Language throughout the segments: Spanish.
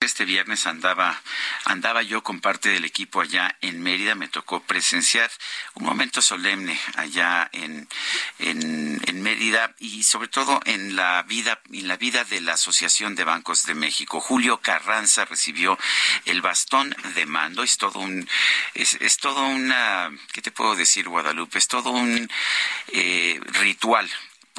Este viernes andaba, andaba yo con parte del equipo allá en Mérida, me tocó presenciar un momento solemne allá en, en, en Mérida y sobre todo en la vida, en la vida de la Asociación de Bancos de México. Julio Carranza recibió el bastón de mando, es todo un, es, es todo una, ¿qué te puedo decir, Guadalupe? Es todo un eh, ritual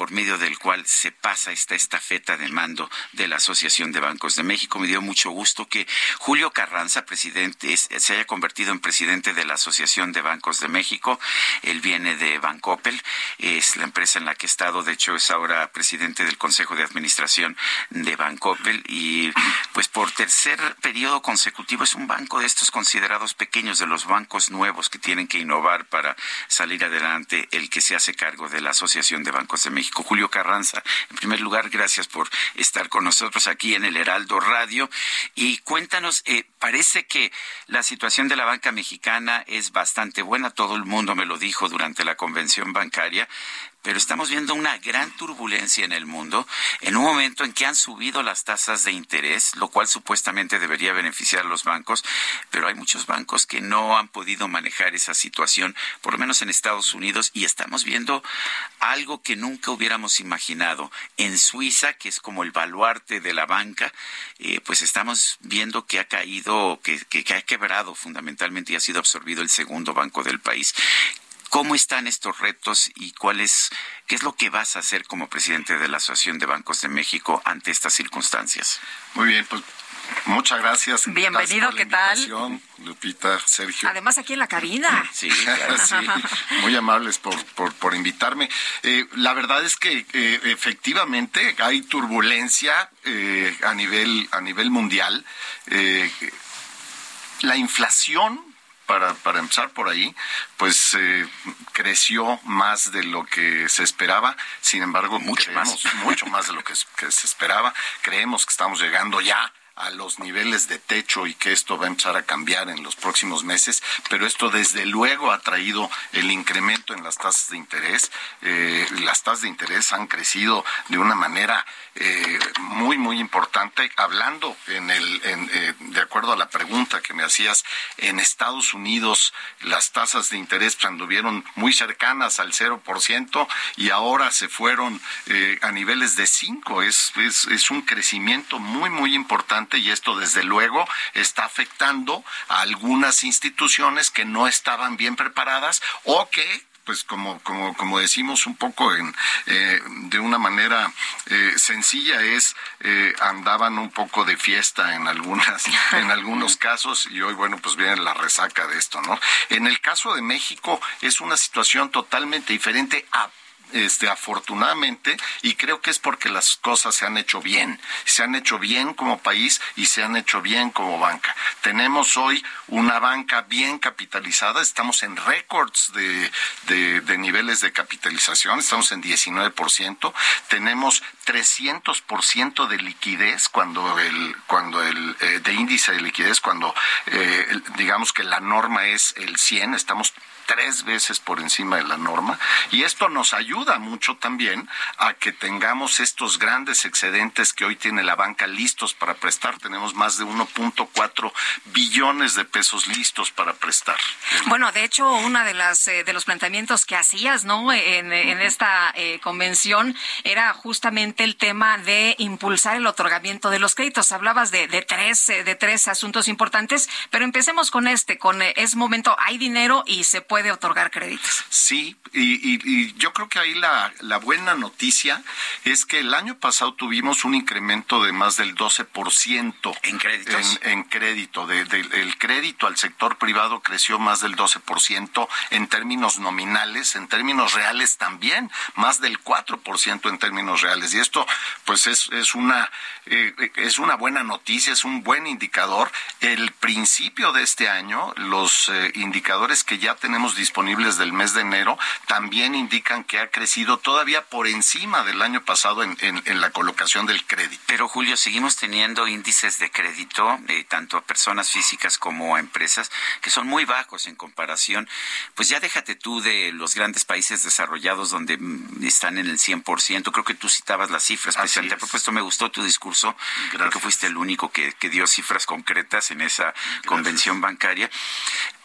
por medio del cual se pasa esta estafeta de mando de la Asociación de Bancos de México. Me dio mucho gusto que Julio Carranza, presidente, se haya convertido en presidente de la Asociación de Bancos de México. Él viene de Bancoppel, es la empresa en la que he estado, de hecho es ahora presidente del Consejo de Administración de Bancoppel y pues por tercer periodo consecutivo es un banco de estos considerados pequeños, de los bancos nuevos que tienen que innovar para salir adelante, el que se hace cargo de la Asociación de Bancos de México. Julio Carranza. En primer lugar, gracias por estar con nosotros aquí en el Heraldo Radio. Y cuéntanos, eh, parece que la situación de la banca mexicana es bastante buena. Todo el mundo me lo dijo durante la convención bancaria pero estamos viendo una gran turbulencia en el mundo en un momento en que han subido las tasas de interés, lo cual supuestamente debería beneficiar a los bancos, pero hay muchos bancos que no han podido manejar esa situación, por lo menos en Estados Unidos, y estamos viendo algo que nunca hubiéramos imaginado. En Suiza, que es como el baluarte de la banca, eh, pues estamos viendo que ha caído, que, que ha quebrado fundamentalmente y ha sido absorbido el segundo banco del país. ¿Cómo están estos retos y cuál es, qué es lo que vas a hacer como presidente de la Asociación de Bancos de México ante estas circunstancias? Muy bien, pues Muchas gracias. Bienvenido, ¿qué tal? Lupita, Sergio. Además, aquí en la cabina. Sí, sí muy amables por, por, invitarme. Eh, la verdad es que eh, efectivamente hay turbulencia eh, a, nivel, a nivel mundial. la inflación para, para empezar por ahí, pues eh, creció más de lo que se esperaba. Sin embargo, mucho más, mucho más de lo que, que se esperaba. Creemos que estamos llegando ya a los niveles de techo y que esto va a empezar a cambiar en los próximos meses, pero esto desde luego ha traído el incremento en las tasas de interés. Eh, las tasas de interés han crecido de una manera eh, muy, muy importante. Hablando en el, eh, de acuerdo a la pregunta que me hacías, en Estados Unidos las tasas de interés anduvieron muy cercanas al 0% y ahora se fueron a niveles de 5. Es, es, es un crecimiento muy, muy importante y esto desde luego está afectando a algunas instituciones que no estaban bien preparadas o que pues como, como, como decimos un poco en, eh, de una manera eh, sencilla es eh, andaban un poco de fiesta en algunas en algunos casos y hoy bueno pues viene la resaca de esto no en el caso de México es una situación totalmente diferente a este, afortunadamente, y creo que es porque las cosas se han hecho bien, se han hecho bien como país y se han hecho bien como banca. Tenemos hoy una banca bien capitalizada, estamos en récords de, de, niveles de capitalización, estamos en 19%, tenemos 300% de liquidez cuando el, cuando el, eh, de índice de liquidez, cuando eh, digamos que la norma es el 100, estamos tres veces por encima de la norma y esto nos ayuda mucho también a que tengamos estos grandes excedentes que hoy tiene la banca listos para prestar. Tenemos más de 1.4 billones de pesos listos para prestar. Bueno, de hecho, una de las eh, de los planteamientos que hacías, ¿no? En, esta eh, convención era justamente el tema de impulsar el otorgamiento de los créditos. Hablabas de, de tres eh, de tres asuntos importantes, pero empecemos con este, con es momento, hay dinero y se puede otorgar créditos. Sí, y, yo creo que ahí la, la buena noticia es que el año pasado tuvimos un incremento de más del 12% en créditos. En, crédito, de, el crédito al sector privado creció más del 12% en términos nominales, en términos reales también, más del 4% en términos reales. Y esto, pues, es, es una eh, es una buena noticia, es un buen indicador. El principio de este año, los eh, indicadores que ya tenemos disponibles del mes de enero también indican que ha crecido todavía por encima del año pasado en, en, la colocación del crédito. Pero Julio, seguimos teniendo índices de crédito, eh, tanto a personas físicas como a empresas, que son muy bajos en comparación. Pues ya déjate tú de los grandes países desarrollados donde mm, están en el 100%. Creo que tú citabas las cifras, especialmente a propósito me gustó tu discurso. Creo que fuiste el único que, que dio cifras concretas en esa convención bancaria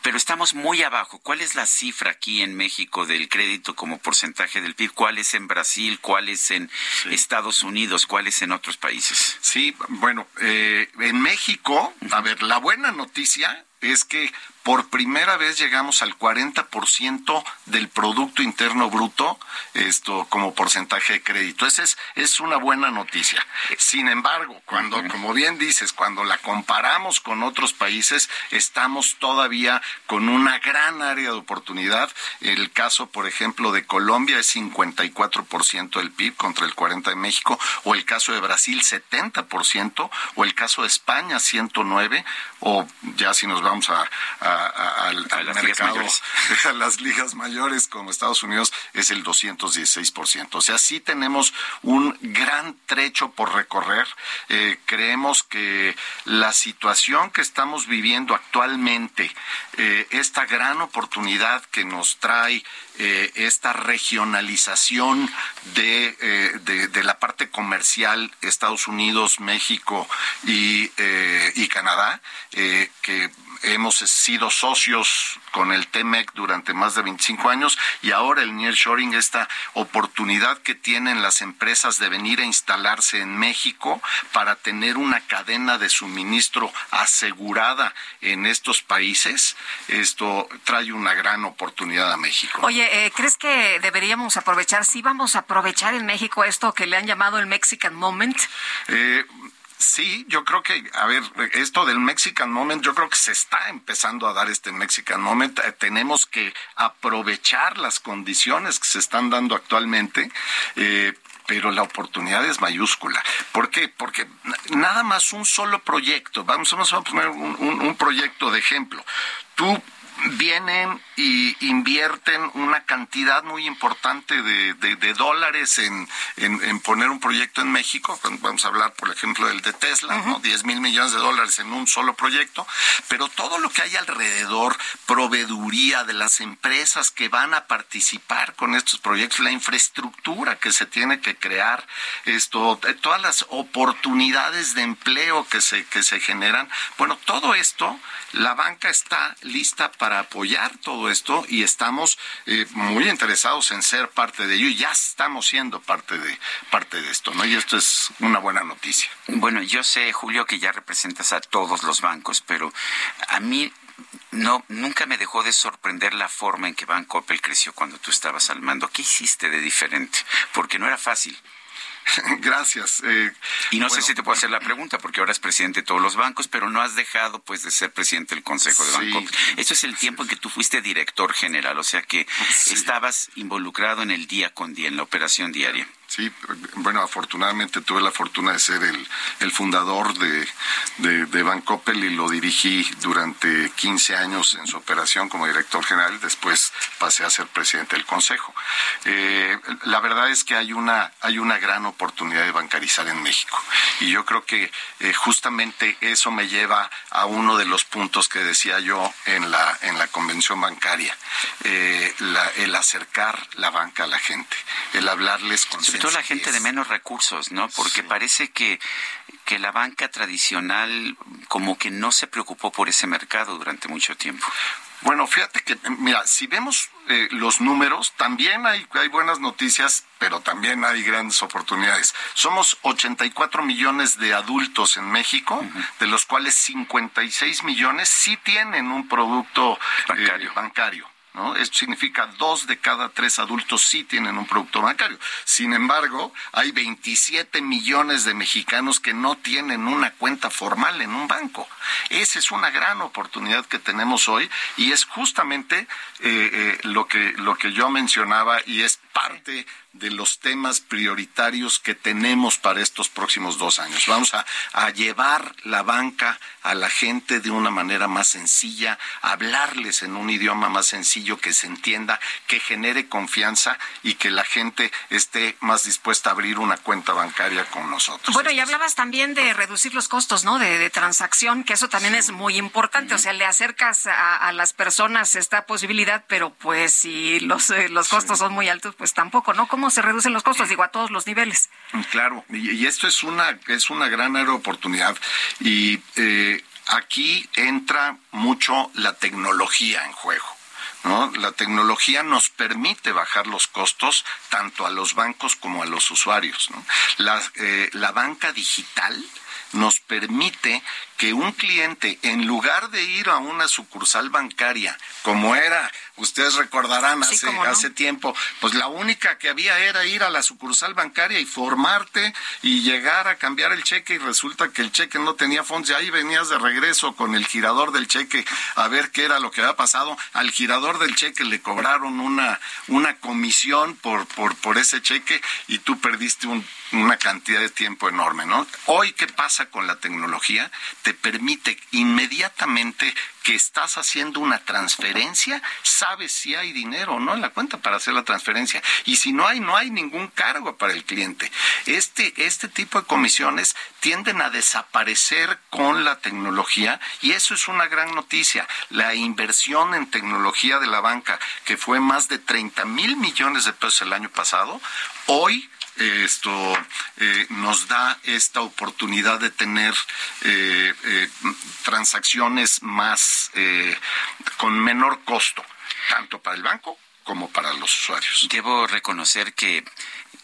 pero estamos muy abajo. ¿Cuál es la cifra aquí en México del crédito como porcentaje del PIB? ¿Cuál es en Brasil? ¿Cuál es en Estados Unidos? ¿Cuál es en otros países? Sí, bueno, eh, en México, a ver, la buena noticia es que por primera vez llegamos al 40% del Producto Interno Bruto esto como porcentaje de crédito. Esa es, es una buena noticia. Sin embargo, cuando, como bien dices, cuando la comparamos con otros países, estamos todavía con una gran área de oportunidad. El caso, por ejemplo, de Colombia es 54% del PIB contra el 40% de México, o el caso de Brasil 70%, o el caso de España 109%, o ya si nos vamos a al, las mercado, a las ligas mayores como Estados Unidos es el 216%. O sea, sí tenemos un gran trecho por recorrer. Eh, creemos que la situación que estamos viviendo actualmente, eh, esta gran oportunidad que nos trae eh, esta regionalización de, de, la parte comercial Estados Unidos, México y, y Canadá, que hemos sido socios con el TEMEC durante más de 25 años y ahora el nearshoring, esta oportunidad que tienen las empresas de venir a instalarse en México para tener una cadena de suministro asegurada en estos países, esto trae una gran oportunidad a México. Oye, eh, ¿crees que deberíamos aprovechar, sí vamos a aprovechar en México esto que le han llamado el Mexican Moment? Eh, Sí, yo creo que, a ver, esto del Mexican Moment, yo creo que se está empezando a dar este Mexican Moment. Eh, tenemos que aprovechar las condiciones que se están dando actualmente. Eh, pero la oportunidad es mayúscula. ¿Por qué? Porque nada más un solo proyecto, vamos, a poner un, un proyecto de ejemplo. Tú vienen y invierten una cantidad muy importante de, de, dólares en, en, poner un proyecto en México. Vamos a hablar, por ejemplo, del de Tesla, ¿no? 10 mil millones de dólares en un solo proyecto. Pero todo lo que hay alrededor, proveeduría de las empresas que van a participar con estos proyectos, la infraestructura que se tiene que crear, esto, eh, todas las oportunidades de empleo que se, que se generan. Bueno, todo esto, la banca está lista para apoyar todo esto y estamos eh, muy interesados en ser parte de ello y ya estamos siendo parte de parte de esto, ¿no? Y esto es una buena noticia. Bueno, yo sé, Julio, que ya representas a todos los bancos, pero a mí no, nunca me dejó de sorprender la forma en que Banco Opel creció cuando tú estabas al mando. ¿Qué hiciste de diferente? Porque no era fácil. Gracias. Eh, y no sé si te puedo hacer la pregunta, porque ahora es presidente de todos los bancos, pero no has dejado pues de ser presidente del Consejo de Banco. Eso es el tiempo en que tú fuiste director general, o sea que estabas involucrado en el día con día, en la operación diaria. Sí, bueno, afortunadamente tuve la fortuna de ser el, fundador de, de, de y lo dirigí durante 15 años en su operación como director general. Después pasé a ser presidente del consejo. Eh, la verdad es que hay una, hay una gran oportunidad de bancarizar en México. Y yo creo que eh, justamente eso me lleva a uno de los puntos que decía yo en la, en la convención bancaria. Eh, el acercar la banca a la gente, el hablarles con todo la gente de menos recursos, ¿no? Porque parece que que la banca tradicional como que no se preocupó por ese mercado durante mucho tiempo. Bueno, fíjate que, mira, si vemos eh, los números, también hay, hay buenas noticias, pero también hay grandes oportunidades. Somos 84 millones de adultos en México, de los cuales 56 millones sí tienen un producto eh, bancario. ¿No? Esto significa dos de cada tres adultos sí tienen un producto bancario. Sin embargo, hay 27 millones de mexicanos que no tienen una cuenta formal en un banco. Esa es una gran oportunidad que tenemos hoy y es justamente eh, eh, lo, que, lo que yo mencionaba y es parte de los temas prioritarios que tenemos para estos próximos dos años. Vamos a, llevar la banca a la gente de una manera más sencilla, hablarles en un idioma más sencillo que se entienda, que genere confianza y que la gente esté más dispuesta a abrir una cuenta bancaria con nosotros. Bueno, y hablabas también de reducir los costos, ¿no? De, transacción, que eso también es muy importante. O sea, le acercas a, las personas esta posibilidad, pero pues si los, eh, los costos son muy altos, pues tampoco, ¿no? ¿Cómo se reducen los costos? Digo, a todos los niveles. Claro, y, esto es una, es una gran oportunidad. Y eh, aquí entra mucho la tecnología en juego. ¿No? La tecnología nos permite bajar los costos tanto a los bancos como a los usuarios. ¿no? La, eh, la banca digital nos permite que un cliente, en lugar de ir a una sucursal bancaria, como era, ustedes recordarán hace, hace tiempo, pues la única que había era ir a la sucursal bancaria y formarte y llegar a cambiar el cheque y resulta que el cheque no tenía fondos y ahí venías de regreso con el girador del cheque a ver qué era lo que había pasado. Al girador del cheque le cobraron una, una comisión por, por, por ese cheque y tú perdiste una cantidad de tiempo enorme, ¿no? Hoy, ¿qué pasa con la tecnología? te permite inmediatamente que estás haciendo una transferencia, sabes si hay dinero o no en la cuenta para hacer la transferencia. Y si no hay, no hay ningún cargo para el cliente. Este, este tipo de comisiones tienden a desaparecer con la tecnología y eso es una gran noticia. La inversión en tecnología de la banca, que fue más de 30 mil millones de pesos el año pasado, hoy esto eh, nos da esta oportunidad de tener eh, eh, transacciones más con menor costo, tanto para el banco como para los usuarios. Debo reconocer que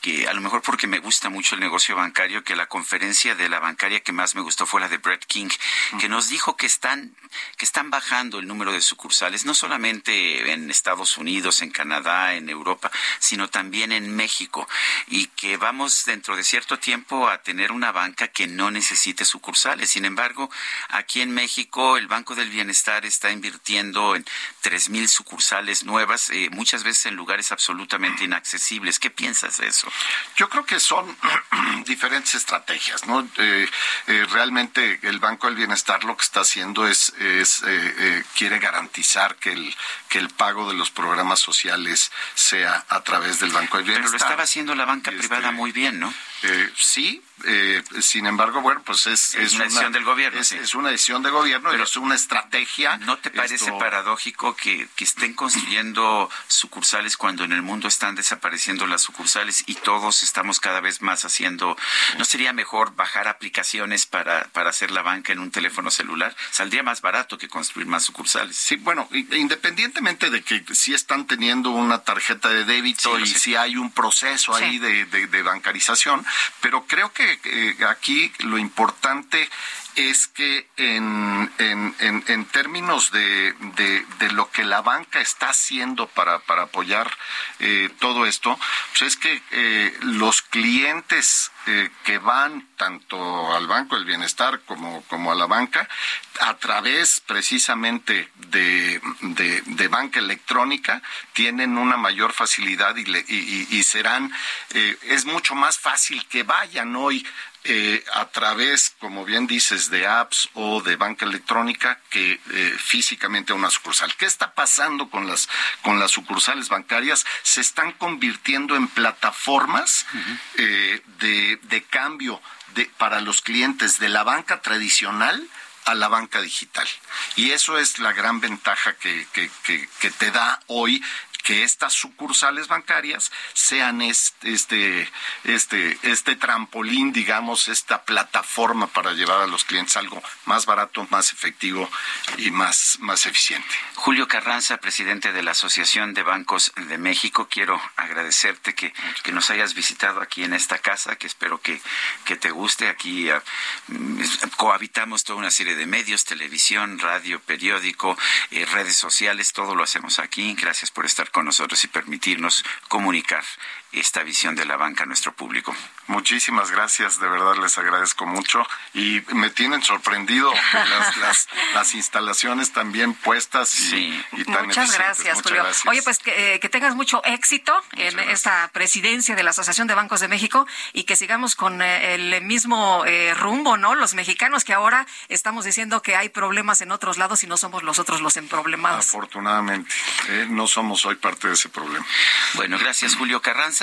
que a lo mejor porque me gusta mucho el negocio bancario, que la conferencia de la bancaria que más me gustó fue la de Brett King, que nos dijo que están, que están bajando el número de sucursales, no solamente en Estados Unidos, en Canadá, en Europa, sino también en México, y que vamos dentro de cierto tiempo a tener una banca que no necesite sucursales. Sin embargo, aquí en México el Banco del Bienestar está invirtiendo en tres mil sucursales nuevas, eh, muchas veces en lugares absolutamente inaccesibles. ¿Qué piensas de eso? Yo creo que son diferentes estrategias, ¿no? Eh, eh, realmente el Banco del Bienestar lo que está haciendo es, es eh, quiere garantizar que el, que el pago de los programas sociales sea a través del Banco del Bienestar. Pero lo estaba haciendo la banca privada este, muy bien, ¿no? sí, eh, sin embargo, bueno, pues es, es, una decisión del gobierno. Es, una decisión del gobierno, pero es una estrategia. ¿No te parece paradójico que, que, estén construyendo sucursales cuando en el mundo están desapareciendo las sucursales y todos estamos cada vez más haciendo... ¿No sería mejor bajar aplicaciones para, para hacer la banca en un teléfono celular? Saldría más barato que construir más sucursales. Sí, bueno, independientemente de que si están teniendo una tarjeta de débito y si hay un proceso ahí de, de bancarización, pero creo que eh, aquí lo importante es que en, en, en, términos de, de, lo que la banca está haciendo para, para apoyar eh, todo esto, pues es que eh, los clientes eh, que van tanto al Banco del Bienestar como, como a la banca a través precisamente de, de, banca electrónica tienen una mayor facilidad y, y, serán, eh, es mucho más fácil que vayan hoy eh, a través, como bien dices, de apps o de banca electrónica que eh, físicamente a una sucursal. ¿Qué está pasando con las, con las sucursales bancarias? Se están convirtiendo en plataformas eh, de, de, cambio de, para los clientes de la banca tradicional a la banca digital. Y eso es la gran ventaja que, que, que, que, te da hoy que estas sucursales bancarias sean este, este, este, este trampolín, digamos, esta plataforma para llevar a los clientes algo más barato, más efectivo y más, más eficiente. Julio Carranza, presidente de la Asociación de Bancos de México, quiero agradecerte que, que nos hayas visitado aquí en esta casa, que espero que, que te guste. Aquí ah, cohabitamos toda una serie de medios, televisión, radio, periódico, eh, redes sociales, todo lo hacemos aquí. Gracias por estar con nosotros y permitirnos comunicar esta visión de la banca a nuestro público. Muchísimas gracias, de verdad les agradezco mucho y me tienen sorprendido las, las, instalaciones también puestas y, tan Muchas gracias, Julio. Oye, pues que, eh, tengas mucho éxito en esta presidencia de la Asociación de Bancos de México y que sigamos con eh, el mismo eh, rumbo, ¿no? Los mexicanos que ahora estamos diciendo que hay problemas en otros lados y no somos los otros los emproblemados. Afortunadamente, no somos hoy parte de ese problema. Bueno, gracias Julio Carranza.